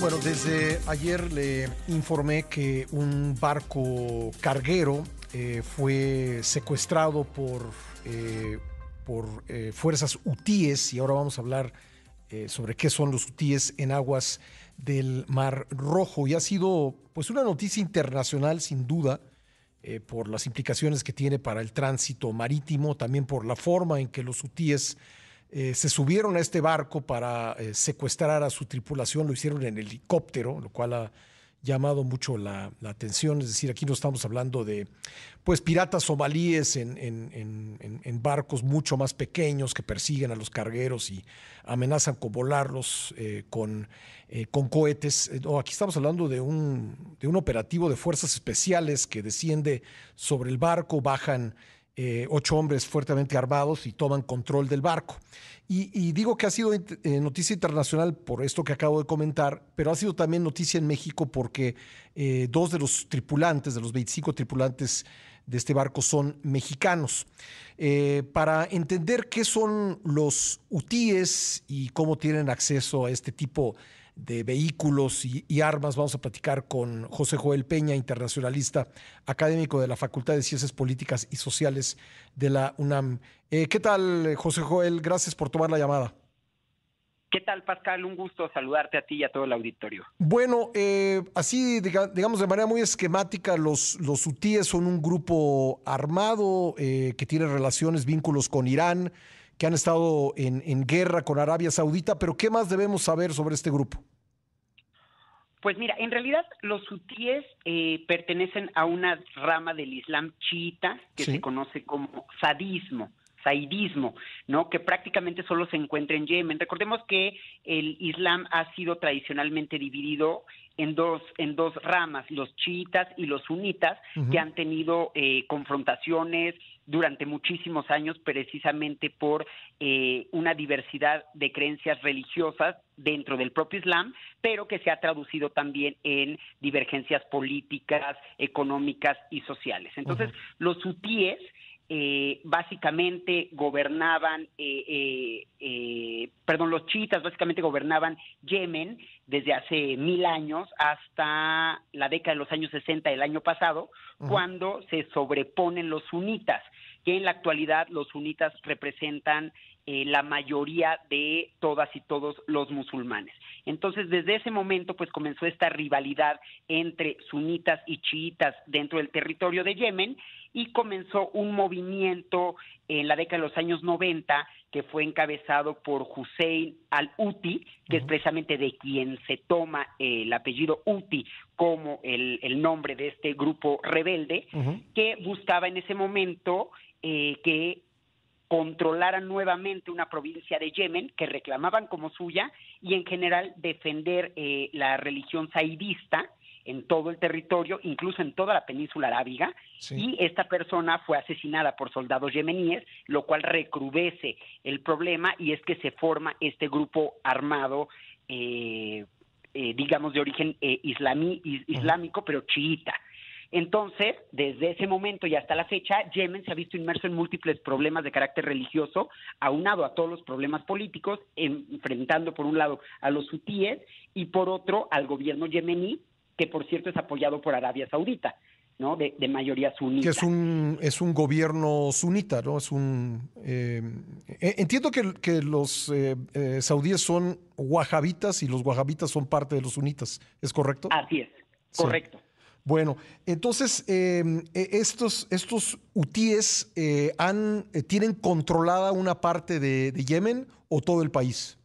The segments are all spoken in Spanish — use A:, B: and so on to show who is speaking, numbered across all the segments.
A: Bueno, desde ayer le informé que un barco carguero eh, fue secuestrado por, eh, por eh, fuerzas hutíes y ahora vamos a hablar sobre qué son los hutíes en aguas del Mar Rojo. Y ha sido pues una noticia internacional sin duda por las implicaciones que tiene para el tránsito marítimo, también por la forma en que los hutíes eh, se subieron a este barco para eh, secuestrar a su tripulación, lo hicieron en helicóptero, lo cual ha llamado mucho la, atención. Es decir, aquí no estamos hablando de pues piratas somalíes en, en, barcos mucho más pequeños que persiguen a los cargueros y amenazan con volarlos eh, con, con cohetes. No, aquí estamos hablando de un, de un operativo de fuerzas especiales que desciende sobre el barco, bajan eh, ocho hombres fuertemente armados y toman control del barco. Y, digo que ha sido eh, noticia internacional por esto que acabo de comentar, pero ha sido también noticia en México porque eh, dos de los tripulantes, de los 25 tripulantes de este barco, son mexicanos. para entender qué son los UTIES y cómo tienen acceso a este tipo de de vehículos y, armas. Vamos a platicar con José Joel Peña, internacionalista, académico de la Facultad de Ciencias Políticas y Sociales de la UNAM. Eh, ¿Qué tal, José Joel? Gracias por tomar la llamada.
B: ¿Qué tal, Pascal? Un gusto saludarte a ti y a todo el auditorio.
A: Bueno, eh, así, digamos de manera muy esquemática, los, los hutíes son un grupo armado eh, que tiene relaciones, vínculos con Irán, que han estado en, en guerra con Arabia Saudita, pero ¿qué más debemos saber sobre este grupo?
B: Pues mira, en realidad los hutíes eh, pertenecen a una rama del Islam chiita que se conoce como sadismo, saidismo, ¿no? Que prácticamente solo se encuentra en Yemen. Recordemos que el Islam ha sido tradicionalmente dividido en dos, en dos ramas, los chiitas y los sunitas, que han tenido eh, confrontaciones durante muchísimos años precisamente por eh, una diversidad de creencias religiosas dentro del propio Islam, pero que se ha traducido también en divergencias políticas, económicas y sociales. Entonces, los hutíes eh, básicamente gobernaban, eh, eh, eh, perdón, los chiitas básicamente gobernaban Yemen desde hace mil años hasta la década de los años 60 del año pasado, cuando se sobreponen los sunitas, que en la actualidad los sunitas representan la mayoría de todas y todos los musulmanes. Entonces, desde ese momento, pues comenzó esta rivalidad entre sunitas y chiitas dentro del territorio de Yemen y comenzó un movimiento en la década de los años 90 que fue encabezado por Hussein al-Uti, que es precisamente de quien se toma el apellido Uti como el, nombre de este grupo rebelde, que buscaba en ese momento eh, que controlaran nuevamente una provincia de Yemen que reclamaban como suya y en general defender eh, la religión saidista en todo el territorio, incluso en toda la península arábiga, y esta persona fue asesinada por soldados yemeníes, lo cual recrudece el problema y es que se forma este grupo armado, eh, eh, digamos, de origen eh, islámico, pero chiita. Entonces, desde ese momento y hasta la fecha, Yemen se ha visto inmerso en múltiples problemas de carácter religioso, aunado a todos los problemas políticos, enfrentando por un lado a los hutíes y por otro al gobierno yemení, que por cierto es apoyado por Arabia Saudita. ¿no? De, mayoría sunita.
A: Que es un, es un gobierno sunita, ¿no? Es un. Eh, eh, entiendo que, que los eh, saudíes son wahabitas y los wahabitas son parte de los sunitas, ¿es correcto?
B: Así es, correcto.
A: Bueno, entonces, estos, estos hutíes han, tienen controlada una parte de, de Yemen o todo el país?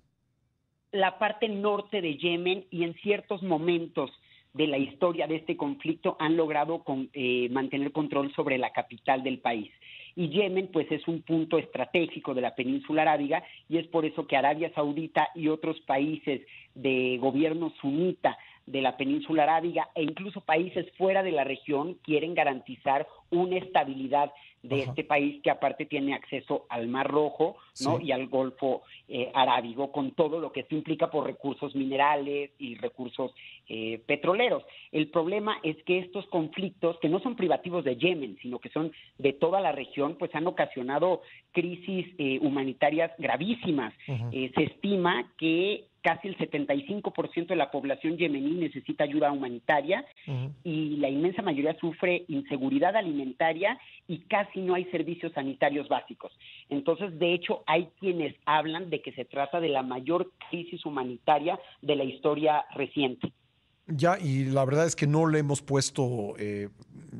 B: La parte norte de Yemen y en ciertos momentos de la historia de este conflicto han logrado con, eh, mantener control sobre la capital del país. Y Yemen, pues, es un punto estratégico de la península arábiga y es por eso que Arabia Saudita y otros países de gobierno sunita de la península arábiga e incluso países fuera de la región quieren garantizar una estabilidad de este país que aparte tiene acceso al Mar Rojo ¿no? y al Golfo eh, Arábigo con todo lo que esto implica por recursos minerales y recursos eh, petroleros. El problema es que estos conflictos, que no son privativos de Yemen, sino que son de toda la región, pues han ocasionado crisis eh, humanitarias gravísimas. se estima que casi el 75% de la población yemení necesita ayuda humanitaria y la inmensa mayoría sufre inseguridad alimentaria y casi no hay servicios sanitarios básicos. Entonces, de hecho, hay quienes hablan de que se trata de la mayor crisis humanitaria de la historia reciente.
A: Ya, y la verdad es que no le hemos puesto, eh,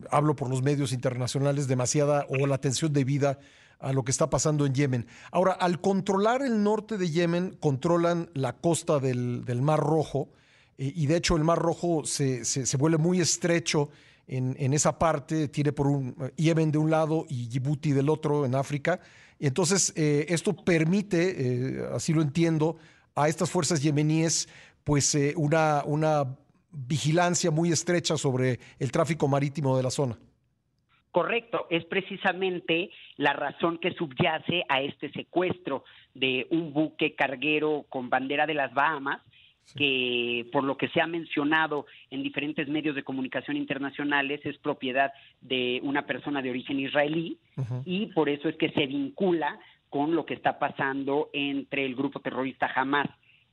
A: hablo por los medios internacionales, demasiada o la atención debida a lo que está pasando en Yemen. Ahora, al controlar el norte de Yemen, controlan la costa del, Mar Rojo, eh, y de hecho el Mar Rojo se, se, vuelve muy estrecho en, esa parte, tiene por un eh, Yemen de un lado y Djibouti del otro en África. Y entonces, eh, esto permite, así lo entiendo, a estas fuerzas yemeníes, pues una, una vigilancia muy estrecha sobre el tráfico marítimo de la zona.
B: Correcto, es precisamente la razón que subyace a este secuestro de un buque carguero con bandera de las Bahamas, que por lo que se ha mencionado en diferentes medios de comunicación internacionales es propiedad de una persona de origen israelí y por eso es que se vincula con lo que está pasando entre el grupo terrorista Hamas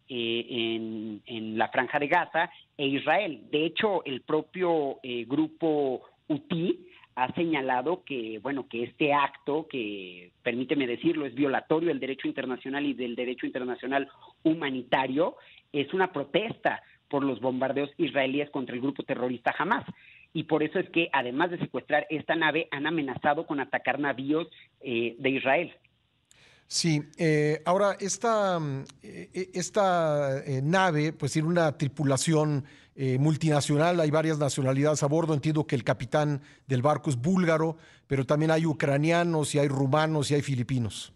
B: eh, en, la franja de Gaza e Israel. De hecho, el propio eh, grupo UTI ha señalado que, bueno, que este acto, que permíteme decirlo, es violatorio del derecho internacional y del derecho internacional humanitario, es una protesta por los bombardeos israelíes contra el grupo terrorista Hamas. Y por eso es que, además de secuestrar esta nave, han amenazado con atacar navíos eh, de Israel.
A: Sí, eh, ahora esta, mm, eh, esta nave pues tiene una tripulación eh, multinacional, hay varias nacionalidades a bordo. Entiendo que el capitán del barco es búlgaro, pero también hay ucranianos y hay rumanos y hay filipinos.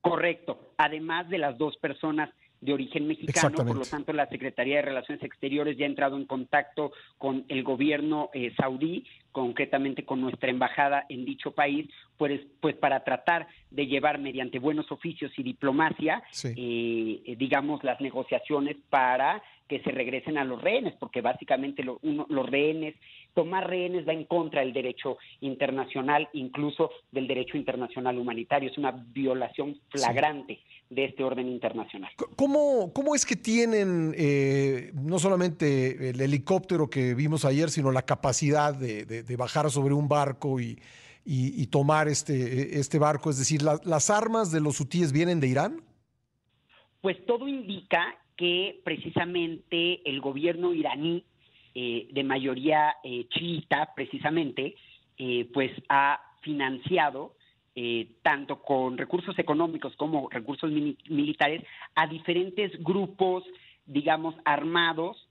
B: Correcto. Además de las dos personas de origen mexicano, por lo tanto la Secretaría de Relaciones Exteriores ya ha entrado en contacto con el gobierno eh, saudí, concretamente con nuestra embajada en dicho país, pues, pues para tratar de llevar mediante buenos oficios y diplomacia, eh, digamos, las negociaciones para que se regresen a los rehenes, porque básicamente los rehenes, tomar rehenes va en contra del derecho internacional, incluso del derecho internacional humanitario. Es una violación flagrante de este orden internacional.
A: ¿Cómo, cómo es que tienen eh, no solamente el helicóptero que vimos ayer, sino la capacidad de, bajar sobre un barco y, y, tomar este, este barco? Es decir, ¿las armas de los hutíes vienen de Irán?
B: Pues todo indica que precisamente el gobierno iraní, eh, de mayoría eh, chiita, precisamente, eh, pues ha financiado tanto con recursos económicos como recursos militares a diferentes grupos, digamos, armados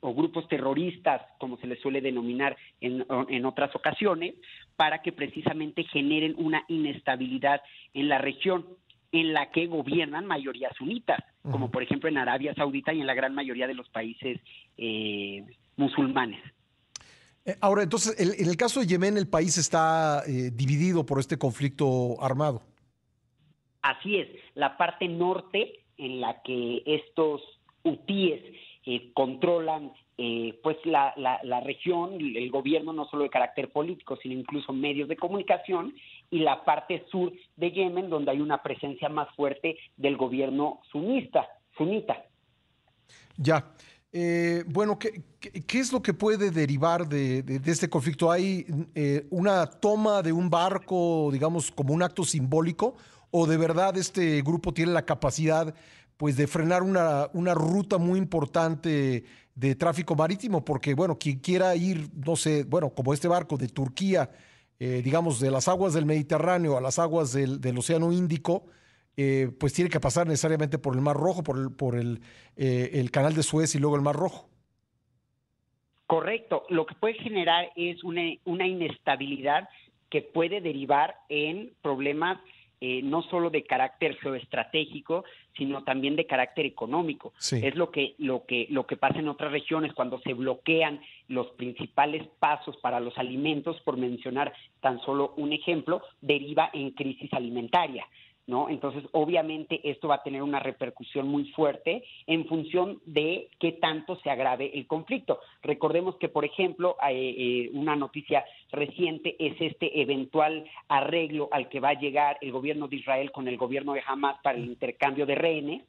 B: o grupos terroristas, como se les suele denominar en, en, otras ocasiones, para que precisamente generen una inestabilidad en la región en la que gobiernan mayorías sunitas, como por ejemplo en Arabia Saudita y en la gran mayoría de los países eh, musulmanes.
A: Eh, ahora, entonces, en el caso de Yemen, el país está eh, dividido por este conflicto armado.
B: Así es, la parte norte en la que estos hutíes controlan eh, pues la, la, región, el gobierno no solo de carácter político, sino incluso medios de comunicación, y la parte sur de Yemen, donde hay una presencia más fuerte del gobierno sunista, sunita.
A: Ya. Eh, bueno, ¿qué, ¿qué, es lo que puede derivar de, de, este conflicto? ¿Hay eh, una toma de un barco, digamos, como un acto simbólico? ¿O de verdad este grupo tiene la capacidad pues, de frenar una, una ruta muy importante de tráfico marítimo, porque, bueno, quien quiera ir, no sé, bueno, como este barco de Turquía, eh, digamos, de las aguas del Mediterráneo a las aguas del, Océano Índico, eh, pues tiene que pasar necesariamente por el Mar Rojo, por el, por el, eh, el canal de Suez y luego el Mar Rojo.
B: Correcto. Lo que puede generar es una, una inestabilidad que puede derivar en problemas eh, no solo de carácter geoestratégico, sino también de carácter económico. Es lo que, lo, que, lo que pasa en otras regiones cuando se bloquean los principales pasos para los alimentos, por mencionar tan solo un ejemplo, deriva en crisis alimentaria. ¿No? Entonces, obviamente, esto va a tener una repercusión muy fuerte en función de qué tanto se agrave el conflicto. Recordemos que, por ejemplo, eh, eh, una noticia reciente es este eventual arreglo al que va a llegar el gobierno de Israel con el gobierno de Hamas para el intercambio de rehenes,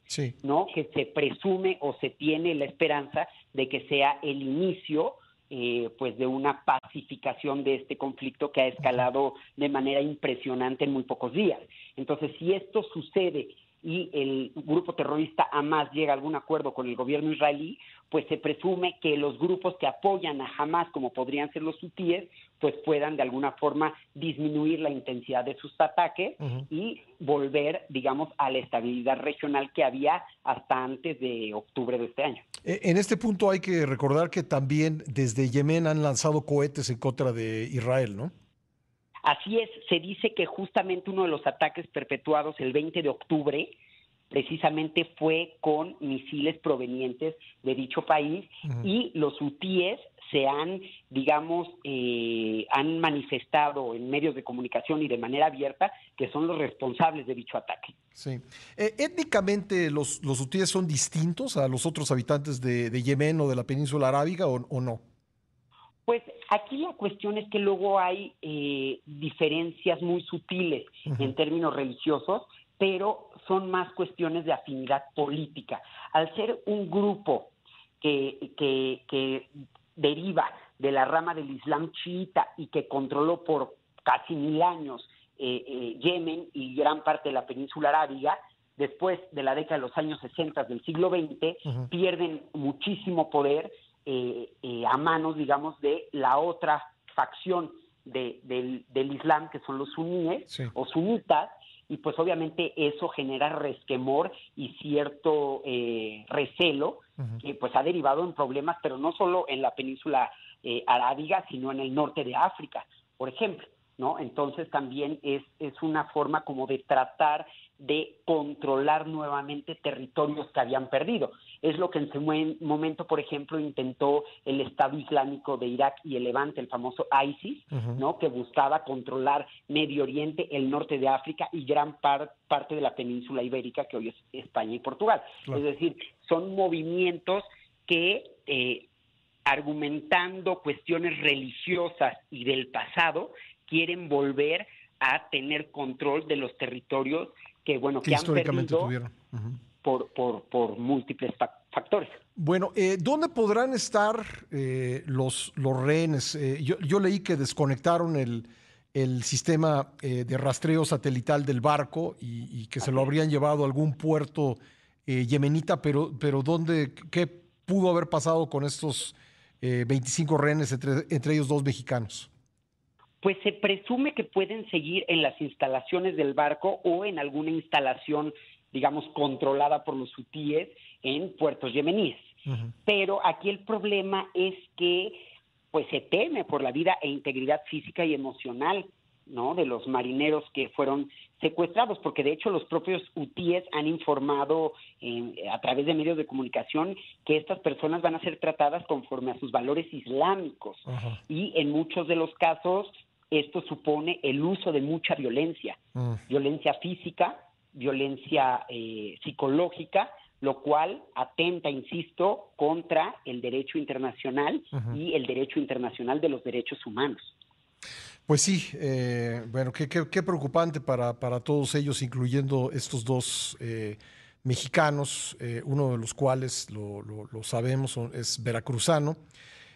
B: ¿no? Que se presume o se tiene la esperanza de que sea el inicio eh, pues de una pacificación de este conflicto que ha escalado de manera impresionante en muy pocos días. Entonces, si esto sucede y el grupo terrorista Hamas llega a algún acuerdo con el gobierno israelí, pues se presume que los grupos que apoyan a Hamas, como podrían ser los hutíes, pues puedan de alguna forma disminuir la intensidad de sus ataques y volver, digamos, a la estabilidad regional que había hasta antes de octubre de este año.
A: E, en este punto hay que recordar que también desde Yemen han lanzado cohetes en contra de Israel, ¿no?
B: Así es, se dice que justamente uno de los ataques perpetuados el 20 de octubre precisamente fue con misiles provenientes de dicho país y los hutíes se han, digamos, eh, han manifestado en medios de comunicación y de manera abierta que son los responsables de dicho ataque.
A: Sí. Eh, étnicamente, los, los hutíes son distintos a los otros habitantes de, Yemen o de la península arábiga o no?
B: Pues aquí la cuestión es que luego hay eh, diferencias muy sutiles en términos religiosos, pero son más cuestiones de afinidad política. Al ser un grupo que, que, deriva de la rama del Islam chiita y que controló por casi mil años eh, eh, Yemen y gran parte de la península arábiga, después de la década de los años 60 del siglo XX, pierden muchísimo poder eh, eh, a manos, digamos, de la otra facción del, Islam, que son los suníes o sunitas, y pues obviamente eso genera resquemor y cierto eh, recelo que pues ha derivado en problemas, pero no solo en la península arábiga, sino en el norte de África, por ejemplo. ¿no? Entonces también es, es una forma como de tratar de controlar nuevamente territorios que habían perdido. Es lo que en su momento, por ejemplo, intentó el Estado Islámico de Irak y el Levante, el famoso ISIS, ¿no? que buscaba controlar Medio Oriente, el norte de África y gran parte de la península ibérica, que hoy es España y Portugal. Es decir, son movimientos que eh, argumentando cuestiones religiosas y del pasado, quieren volver a tener control de los territorios que, bueno, que, han perdido por, por, por, múltiples factores.
A: Bueno, eh, ¿dónde podrán estar eh, los, los rehenes? Eh, yo, yo, leí que desconectaron el, el sistema de rastreo satelital del barco y, que se lo habrían llevado a algún puerto yemenita, pero, pero ¿dónde, qué pudo haber pasado con estos 25 rehenes, entre, entre ellos dos mexicanos?
B: pues se presume que pueden seguir en las instalaciones del barco o en alguna instalación, digamos, controlada por los hutíes en puertos yemeníes. Pero aquí el problema es que pues se teme por la vida e integridad física y emocional ¿no? de los marineros que fueron secuestrados, porque de hecho los propios hutíes han informado a través de medios de comunicación que estas personas van a ser tratadas conforme a sus valores islámicos y en muchos de los casos esto supone el uso de mucha violencia, mm. violencia física, violencia eh, psicológica, lo cual atenta, insisto, contra el derecho internacional y el derecho internacional de los derechos humanos.
A: Pues sí, eh, bueno, qué, qué, preocupante para, para, todos ellos, incluyendo estos dos eh, mexicanos, uno de los cuales, lo, lo sabemos, es veracruzano.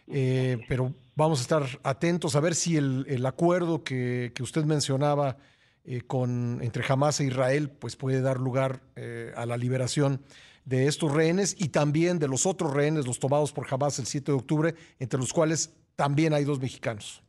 A: Pero vamos a estar atentos a ver si el, acuerdo que, usted mencionaba eh, con, entre Hamas e Israel pues puede dar lugar eh, a la liberación de estos rehenes y también de los otros rehenes, los tomados por Hamas el 7 de octubre, entre los cuales también hay dos mexicanos.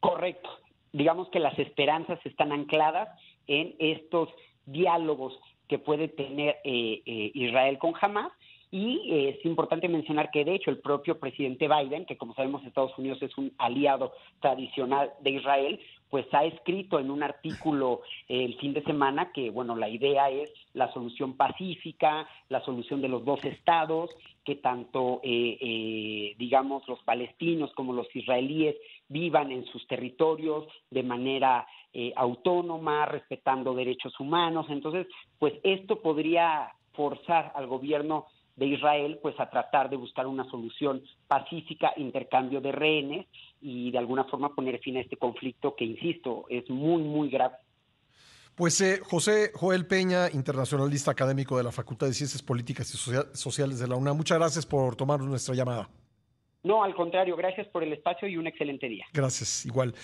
B: Correcto. Digamos que las esperanzas están ancladas en estos diálogos que puede tener Israel con Hamas Y eh, es importante mencionar que, de hecho, el propio presidente Biden, que como sabemos Estados Unidos es un aliado tradicional de Israel, pues ha escrito en un artículo eh, el fin de semana que, bueno, la idea es la solución pacífica, la solución de los dos estados, que tanto, eh, digamos, los palestinos como los israelíes vivan en sus territorios de manera autónoma, respetando derechos humanos. Entonces, pues esto podría forzar al gobierno de Israel pues a tratar de buscar una solución pacífica, intercambio de rehenes y de alguna forma poner fin a este conflicto que, insisto, es muy, muy grave.
A: Pues eh, José Joel Peña, internacionalista académico de la Facultad de Ciencias Políticas y Sociales de la UNAM, muchas gracias por tomar nuestra llamada.
B: No, al contrario, gracias por el espacio y un excelente día.
A: Gracias, igual.